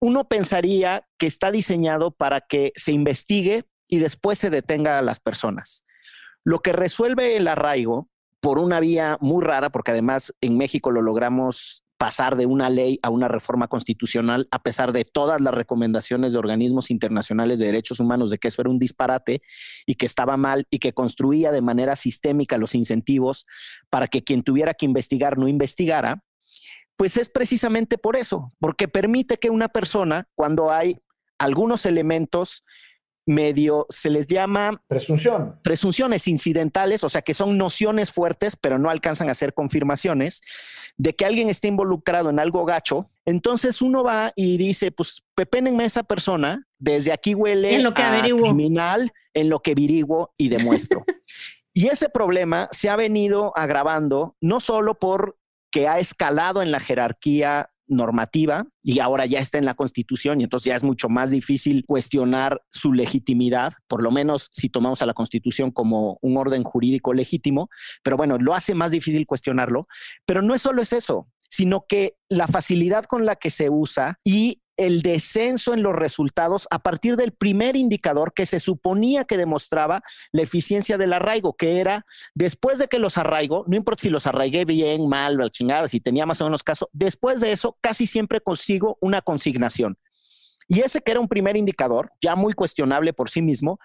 uno pensaría que está diseñado para que se investigue y después se detenga a las personas. Lo que resuelve el arraigo por una vía muy rara, porque además en México lo logramos pasar de una ley a una reforma constitucional, a pesar de todas las recomendaciones de organismos internacionales de derechos humanos de que eso era un disparate y que estaba mal y que construía de manera sistémica los incentivos para que quien tuviera que investigar no investigara, pues es precisamente por eso, porque permite que una persona, cuando hay algunos elementos medio, se les llama... Presunción. Presunciones incidentales, o sea, que son nociones fuertes, pero no alcanzan a ser confirmaciones, de que alguien esté involucrado en algo gacho. Entonces uno va y dice, pues pepénenme a esa persona, desde aquí huele en lo que a criminal, en lo que averiguo y demuestro. y ese problema se ha venido agravando no solo por que ha escalado en la jerarquía normativa y ahora ya está en la Constitución y entonces ya es mucho más difícil cuestionar su legitimidad, por lo menos si tomamos a la Constitución como un orden jurídico legítimo, pero bueno, lo hace más difícil cuestionarlo, pero no es solo es eso, sino que la facilidad con la que se usa y el descenso en los resultados a partir del primer indicador que se suponía que demostraba la eficiencia del arraigo, que era después de que los arraigo, no importa si los arraigué bien, mal, chingada, si tenía más o menos caso, después de eso casi siempre consigo una consignación. Y ese que era un primer indicador, ya muy cuestionable por sí mismo,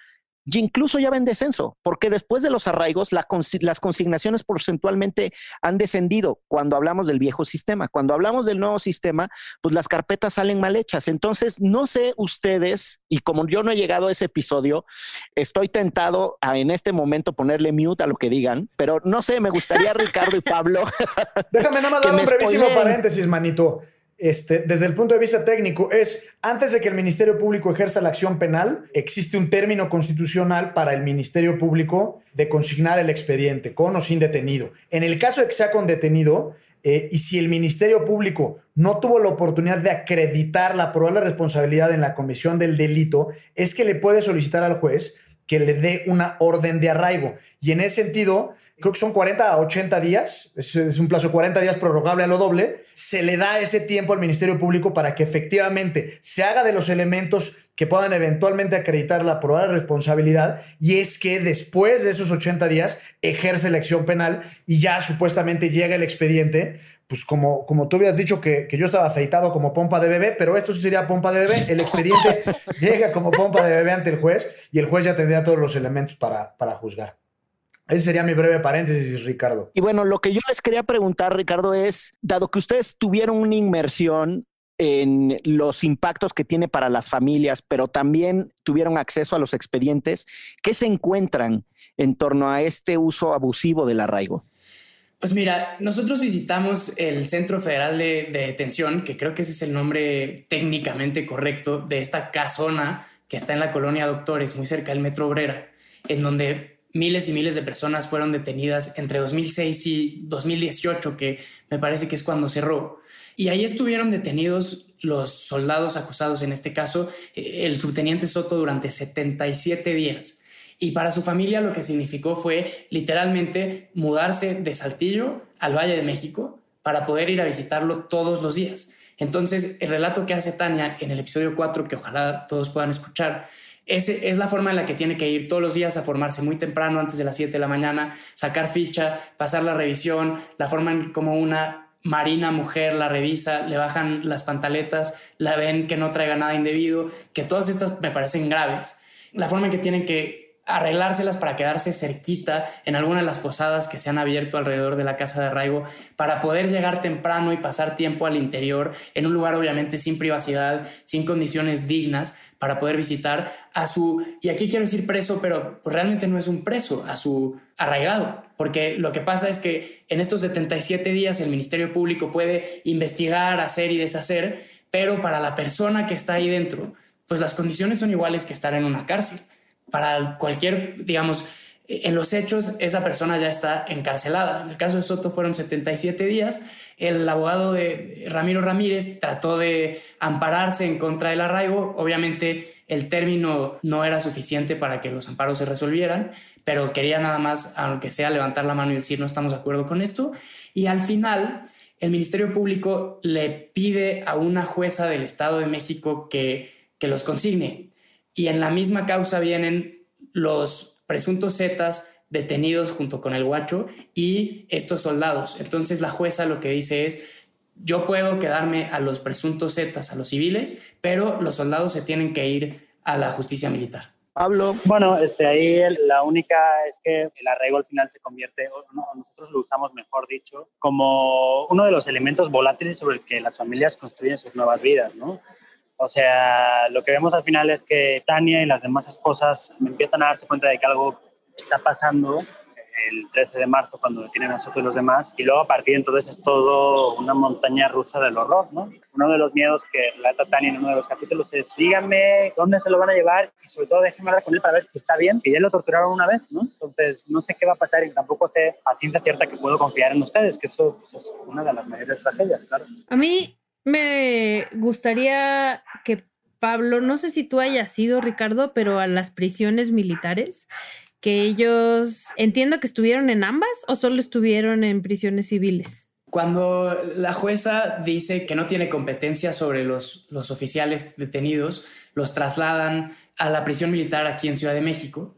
y incluso ya va en descenso, porque después de los arraigos, las consignaciones porcentualmente han descendido cuando hablamos del viejo sistema. Cuando hablamos del nuevo sistema, pues las carpetas salen mal hechas. Entonces, no sé ustedes, y como yo no he llegado a ese episodio, estoy tentado a en este momento ponerle mute a lo que digan, pero no sé, me gustaría Ricardo y Pablo. Déjame nada más dar un brevísimo paréntesis, manito este, desde el punto de vista técnico, es antes de que el Ministerio Público ejerza la acción penal, existe un término constitucional para el Ministerio Público de consignar el expediente, con o sin detenido. En el caso de que sea con detenido, eh, y si el Ministerio Público no tuvo la oportunidad de acreditar la probable responsabilidad en la comisión del delito, es que le puede solicitar al juez que le dé una orden de arraigo. Y en ese sentido, creo que son 40 a 80 días, es, un plazo de 40 días prorrogable a lo doble, se le da ese tiempo al Ministerio Público para que efectivamente se haga de los elementos que puedan eventualmente acreditar la probable responsabilidad y es que después de esos 80 días ejerce la acción penal y ya supuestamente llega el expediente, pues como, como tú habías dicho que, que yo estaba afeitado como pompa de bebé, pero esto sí sería pompa de bebé, el expediente llega como pompa de bebé ante el juez y el juez ya tendría todos los elementos para, para juzgar. Ese sería mi breve paréntesis, Ricardo. Y bueno, lo que yo les quería preguntar, Ricardo, es, dado que ustedes tuvieron una inmersión en los impactos que tiene para las familias, pero también tuvieron acceso a los expedientes, ¿qué se encuentran en torno a este uso abusivo del arraigo? Pues mira, nosotros visitamos el Centro Federal de, Detención, que creo que ese es el nombre técnicamente correcto de esta casona que está en la colonia Doctores, muy cerca del Metro Obrera, en donde miles y miles de personas fueron detenidas entre 2006 y 2018, que me parece que es cuando cerró. Y ahí estuvieron detenidos los soldados acusados, en este caso, eh, el subteniente Soto, durante 77 días. Y para su familia lo que significó fue literalmente mudarse de Saltillo al Valle de México para poder ir a visitarlo todos los días. Entonces, el relato que hace Tania en el episodio 4, que ojalá todos puedan escuchar, ese es la forma en la que tiene que ir todos los días a formarse muy temprano, antes de las 7 de la mañana, sacar ficha, pasar la revisión, la forma en como una marina mujer la revisa, le bajan las pantaletas, la ven que no traiga nada indebido, que todas estas me parecen graves. La forma en que tienen que arreglárselas para quedarse cerquita en alguna de las posadas que se han abierto alrededor de la casa de arraigo para poder llegar temprano y pasar tiempo al interior en un lugar obviamente sin privacidad, sin condiciones dignas, para poder visitar a su, y aquí quiero decir preso, pero pues realmente no es un preso, a su arraigado, porque lo que pasa es que en estos 77 días el Ministerio Público puede investigar, hacer y deshacer, pero para la persona que está ahí dentro, pues las condiciones son iguales que estar en una cárcel. Para cualquier, digamos, en los hechos esa persona ya está encarcelada. En el caso de Soto fueron 77 días. El abogado de Ramiro Ramírez trató de ampararse en contra del arraigo. Obviamente el término no era suficiente para que los amparos se resolvieran, pero quería nada más, aunque sea, levantar la mano y decir no estamos de acuerdo con esto. Y al final el Ministerio Público le pide a una jueza del Estado de México que, que los consigne. Y en la misma causa vienen los presuntos zetas detenidos junto con el guacho y estos soldados. Entonces la jueza lo que dice es, yo puedo quedarme a los presuntos zetas, a los civiles, pero los soldados se tienen que ir a la justicia militar. Pablo. Bueno, este, ahí la única es que el arraigo al final se convierte, o nosotros lo usamos, mejor dicho, como uno de los elementos volátiles sobre el que las familias construyen sus nuevas vidas, ¿no? O sea, lo que vemos al final es que Tania y las demás esposas empiezan a darse cuenta de que algo está pasando el 13 de marzo cuando tienen a Soto y los demás, y luego a partir de entonces es todo una montaña rusa del horror, ¿no? Uno de los miedos que relata Tania en uno de los capítulos es, díganme dónde se lo van a llevar y sobre todo déjenme hablar con él para ver si está bien, que ya lo torturaron una vez, ¿no? Entonces no sé qué va a pasar y tampoco sé a ciencia cierta que puedo confiar en ustedes, que eso pues, es una de las mayores tragedias, claro. A mí me gustaría que Pablo, no sé si tú hayas ido, Ricardo, pero a las prisiones militares, que ellos, entiendo que estuvieron en ambas o solo estuvieron en prisiones civiles. Cuando la jueza dice que no tiene competencia sobre los, los oficiales detenidos, los trasladan a la prisión militar aquí en Ciudad de México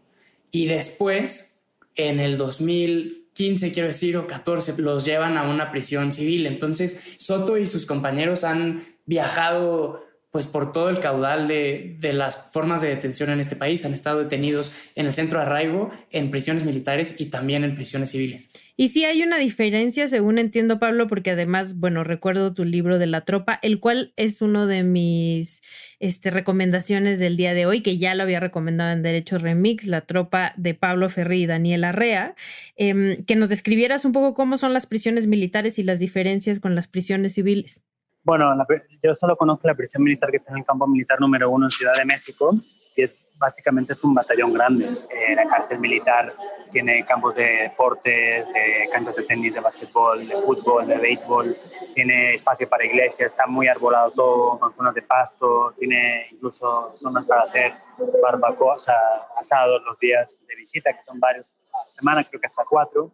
y después, en el 2000, 15, quiero decir, o 14, los llevan a una prisión civil. Entonces, Soto y sus compañeros han viajado pues por todo el caudal de, de, las formas de detención en este país. Han estado detenidos en el centro de arraigo, en prisiones militares y también en prisiones civiles. Y sí hay una diferencia, según entiendo, Pablo, porque además, bueno, recuerdo tu libro de la tropa, el cual es uno de mis este, recomendaciones del día de hoy, que ya lo había recomendado en Derecho Remix, la tropa de Pablo Ferri y Daniel Arrea, em, que nos describieras un poco cómo son las prisiones militares y las diferencias con las prisiones civiles. Bueno, yo solo conozco la prisión militar que está en el campo militar número uno en Ciudad de México, que es básicamente es un batallón grande. Eh, la cárcel militar tiene campos de deportes, de canchas de tenis, de básquetbol, de fútbol, de béisbol, tiene espacio para iglesias, está muy arbolado todo, con zonas de pasto, tiene incluso zonas para hacer barbacoa, o sea, asados los días de visita, que son varios a la semana, creo que hasta cuatro.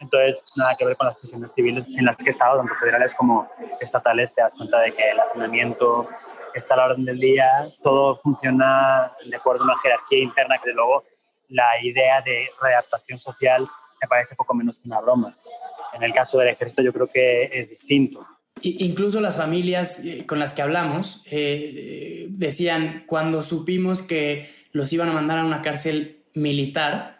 Entonces, nada que ver con las prisiones civiles en las que he estado, tanto federales como estatales, te das cuenta de que el hacinamiento está a la orden del día, todo funciona de acuerdo a una jerarquía interna que luego la idea de readaptación social me parece poco menos que una broma. En el caso del ejército yo creo que es distinto. Incluso las familias eh, con las que hablamos eh, decían, cuando supimos que los iban a mandar a una cárcel militar,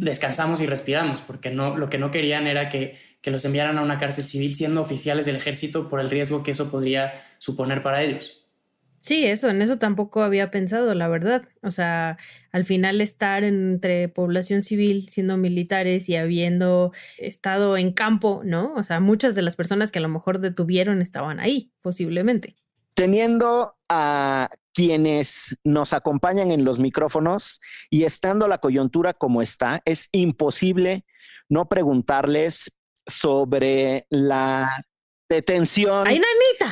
descansamos y respiramos, porque no, lo que no querían era que, que los enviaran a una cárcel civil siendo oficiales del ejército por el riesgo que eso podría suponer para ellos. Sí, eso, en eso tampoco había pensado, la verdad. O sea, al final estar entre población civil siendo militares y habiendo estado en campo, ¿no? O sea, muchas de las personas que a lo mejor detuvieron estaban ahí, posiblemente. Teniendo a quienes nos acompañan en los micrófonos y estando la coyuntura como está, es imposible no preguntarles sobre la detención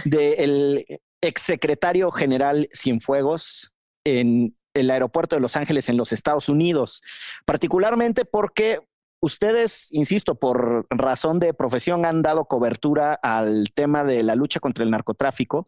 del exsecretario general Cienfuegos en el aeropuerto de Los Ángeles en los Estados Unidos, particularmente porque ustedes, insisto, por razón de profesión han dado cobertura al tema de la lucha contra el narcotráfico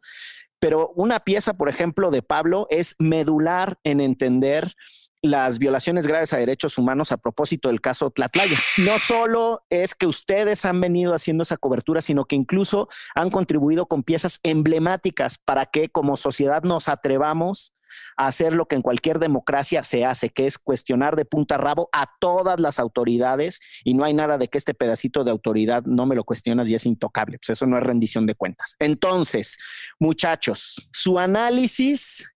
pero una pieza, por ejemplo, de Pablo es medular en entender las violaciones graves a derechos humanos a propósito del caso Tlatlaya. No solo es que ustedes han venido haciendo esa cobertura, sino que incluso han contribuido con piezas emblemáticas para que como sociedad nos atrevamos hacer lo que en cualquier democracia se hace, que es cuestionar de punta a rabo a todas las autoridades y no hay nada de que este pedacito de autoridad no me lo cuestionas y es intocable. Pues eso no es rendición de cuentas. Entonces, muchachos, su análisis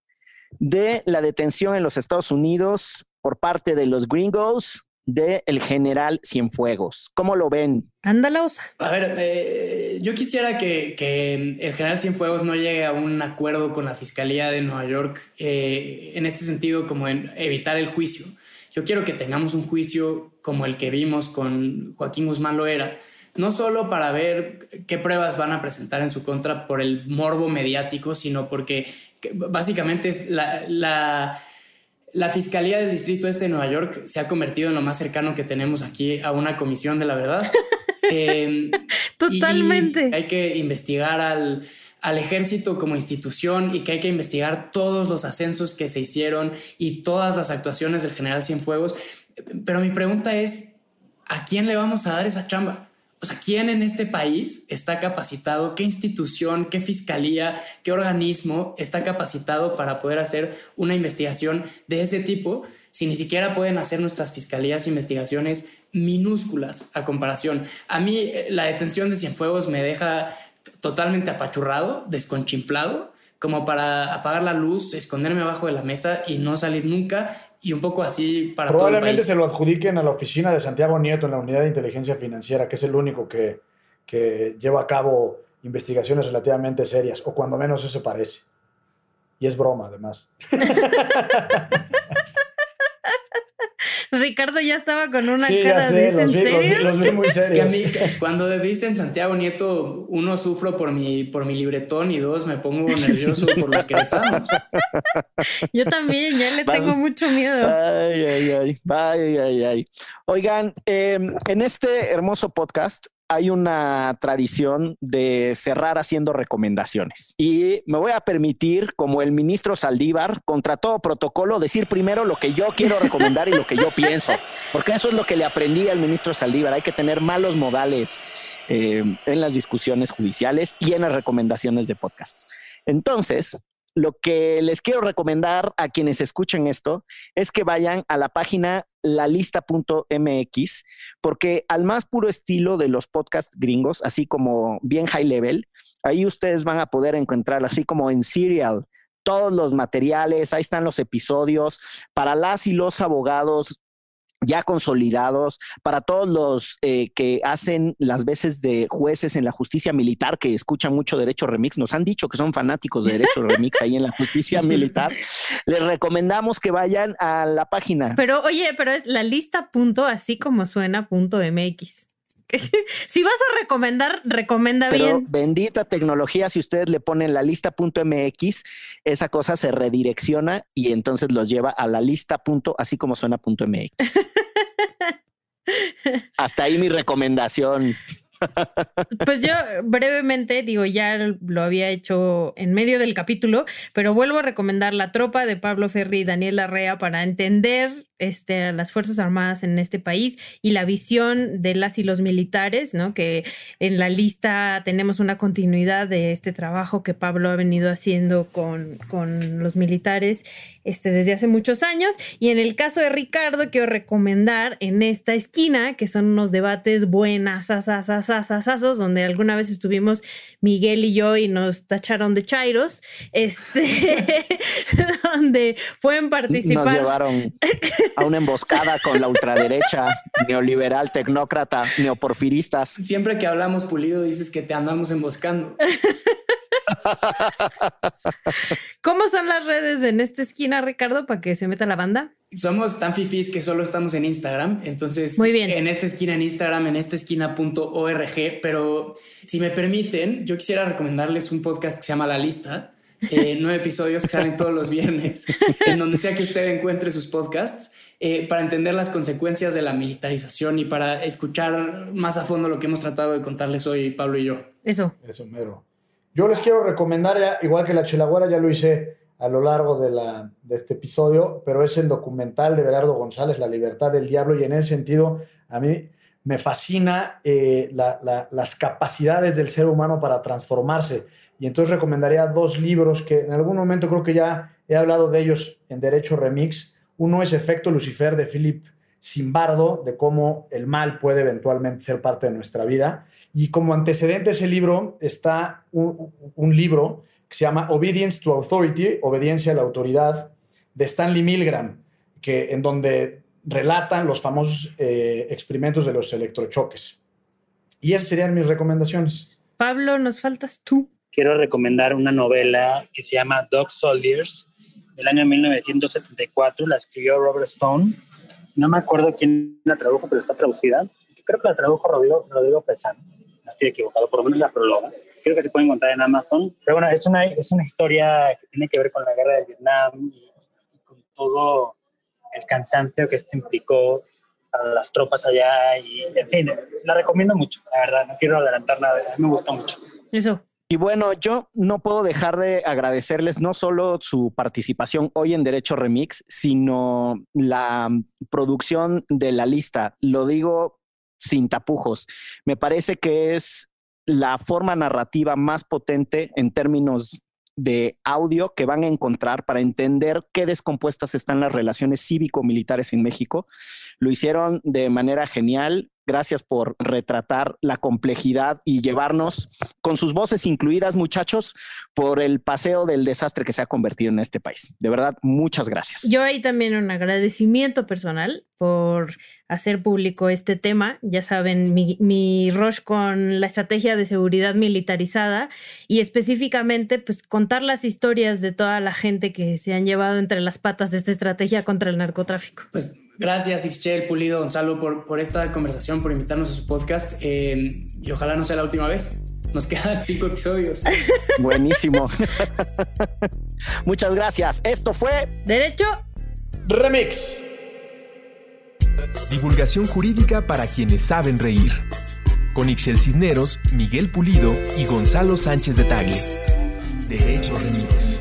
de la detención en los Estados Unidos por parte de los gringos del el general Cienfuegos. ¿Cómo lo ven? Ándala, A ver, eh, yo quisiera que, que, el general Cienfuegos no llegue a un acuerdo con la Fiscalía de Nueva York eh, en este sentido, como en evitar el juicio. Yo quiero que tengamos un juicio como el que vimos con Joaquín Guzmán Loera, no solo para ver qué pruebas van a presentar en su contra por el morbo mediático, sino porque básicamente es la, la la Fiscalía del Distrito Este de Nueva York se ha convertido en lo más cercano que tenemos aquí a una comisión de la verdad. Em, Totalmente. hay que investigar al, al ejército como institución y que hay que investigar todos los ascensos que se hicieron y todas las actuaciones del general Cienfuegos. Pero mi pregunta es, ¿a quién le vamos a dar esa chamba? O sea, ¿quién en este país está capacitado? ¿Qué institución, qué fiscalía, qué organismo está capacitado para poder hacer una investigación de ese tipo si ni siquiera pueden hacer nuestras fiscalías investigaciones minúsculas a comparación? A mí eh, la detención de Cienfuegos me deja totalmente apachurrado, desconchinflado, como para apagar la luz, esconderme abajo de la mesa y no salir nunca y un poco así para Probablemente se lo adjudiquen a la oficina de Santiago Nieto en la unidad de inteligencia financiera, que es el único que, que lleva a cabo investigaciones relativamente serias, o cuando menos eso parece. Y es broma, además. Ricardo ya estaba con una cara de ¿en serio? Los vi, muy serios. Es que a mí, cuando dicen Santiago Nieto, uno sufro por mi, por mi libretón y dos, me pongo nervioso por los queretanos. Yo también, ya le tengo mucho miedo. Ay, ay, ay, ay, ay, ay. Oigan, em, en este hermoso podcast hay una tradición de cerrar haciendo recomendaciones. Y me voy a permitir, como el ministro Saldívar, contra todo protocolo, decir primero lo que yo quiero recomendar y lo que yo pienso, porque eso es lo que le aprendí al ministro Saldívar. Hay que tener malos modales eh, en las discusiones judiciales y en las recomendaciones de podcast. Entonces, lo que les quiero recomendar a quienes escuchen esto es que vayan a la página lalista.mx, porque al más puro estilo de los podcast gringos, así como bien high level, ahí ustedes van a poder encontrar, así como en Serial, todos los materiales, ahí están los episodios para las y los abogados ya consolidados, para todos los eh, que hacen las veces de jueces en la justicia militar, que escuchan mucho Derecho Remix, nos han dicho que son fanáticos de Derecho Remix ahí en la justicia militar, les recomendamos que vayan a la página. Pero oye, pero es la lista punto así como suena punto MX. si vas a recomendar, recomienda bien. Bendita tecnología, si ustedes le ponen la lista.mx, esa cosa se redirecciona y entonces los lleva a la lista. así como suena .mx. Hasta ahí mi recomendación. Pues yo brevemente digo, ya lo había hecho en medio del capítulo, pero vuelvo a recomendar La Tropa de Pablo Ferri y Daniel Larrea para entender este, las Fuerzas Armadas en este país y la visión de las y los militares, ¿no? Que en la lista tenemos una continuidad de este trabajo que Pablo ha venido haciendo con, con los militares este, desde hace muchos años. Y en el caso de Ricardo, quiero recomendar en esta esquina, que son unos debates buenas, asasasasasasazos, donde alguna vez estuvimos Miguel y yo y nos tacharon de chairos, este, donde pueden participar. Nos llevaron a una emboscada con la ultraderecha, neoliberal, tecnócrata, neoporfiristas. Siempre que hablamos pulido dices que te andamos emboscando. ¿Cómo son las redes en esta esquina, Ricardo, para que se meta la banda? Somos tan fifis que solo estamos en Instagram. Entonces, Muy bien. en esta esquina en Instagram, en esta esquina.org. Pero si me permiten, yo quisiera recomendarles un podcast que se llama La Lista. Eh, nueve episodios que salen todos los viernes, en donde sea que usted encuentre sus podcasts, eh, para entender las consecuencias de la militarización y para escuchar más a fondo lo que hemos tratado de contarles hoy, Pablo y yo. Eso. Eso, mero. Yo les quiero recomendar, igual que la Chelagüera, ya lo hice a lo largo de, este episodio, pero es el documental de Belardo González, La libertad del diablo, y en ese sentido a mí me fascina eh, las capacidades del ser humano para transformarse. Y entonces recomendaría dos libros que en algún momento creo que ya he hablado de ellos en Derecho Remix. Uno es Efecto Lucifer de Philip sin bardo de cómo el mal puede eventualmente ser parte de nuestra vida. Y como antecedente a ese libro está un, libro que se llama Obedience to Authority, Obediencia a la Autoridad, de Stanley Milgram, que, en donde relatan los famosos eh, experimentos de los electrochoques. Y esas serían mis recomendaciones. Pablo, nos faltas tú. Quiero recomendar una novela que se llama Dog Soldiers, del año 1974. La escribió Robert Stone. No me acuerdo quién la tradujo, pero está traducida. Creo que la tradujo Rodrigo, Rodrigo Fesan. No estoy equivocado, por lo menos la próloga. Creo que se puede encontrar en Amazon. Pero bueno, es una, es una historia que tiene que ver con la guerra de Vietnam y, y con todo el cansancio que esto implicó para las tropas allá y, en fin, la recomiendo mucho, la verdad, no quiero adelantar nada, a mí me gustó mucho. Eso. Y bueno, yo no puedo dejar de agradecerles no solo su participación hoy en Derecho Remix, sino la producción de la lista. Lo digo sin tapujos. Me parece que es la forma narrativa más potente en términos de audio que van a encontrar para entender qué descompuestas están las relaciones cívico-militares en México. Lo hicieron de manera genial. Gracias por retratar la complejidad y llevarnos con sus voces incluidas, muchachos, por el paseo del desastre que se ha convertido en este país. De verdad, muchas gracias. Yo ahí también un agradecimiento personal por hacer público este tema. Ya saben, mi, mi rush con la estrategia de seguridad militarizada y específicamente, pues contar las historias de toda la gente que se han llevado entre las patas de esta estrategia contra el narcotráfico. Pues Gracias, Ixchel, Pulido, Gonzalo, por, por esta conversación, por invitarnos a su podcast. Eh, y ojalá no sea la última vez. Nos quedan cinco episodios. Buenísimo. Muchas gracias. Esto fue Derecho Remix. Divulgación jurídica para quienes saben reír. Con Ixel Cisneros, Miguel Pulido y Gonzalo Sánchez de Tagle. Derecho Remix.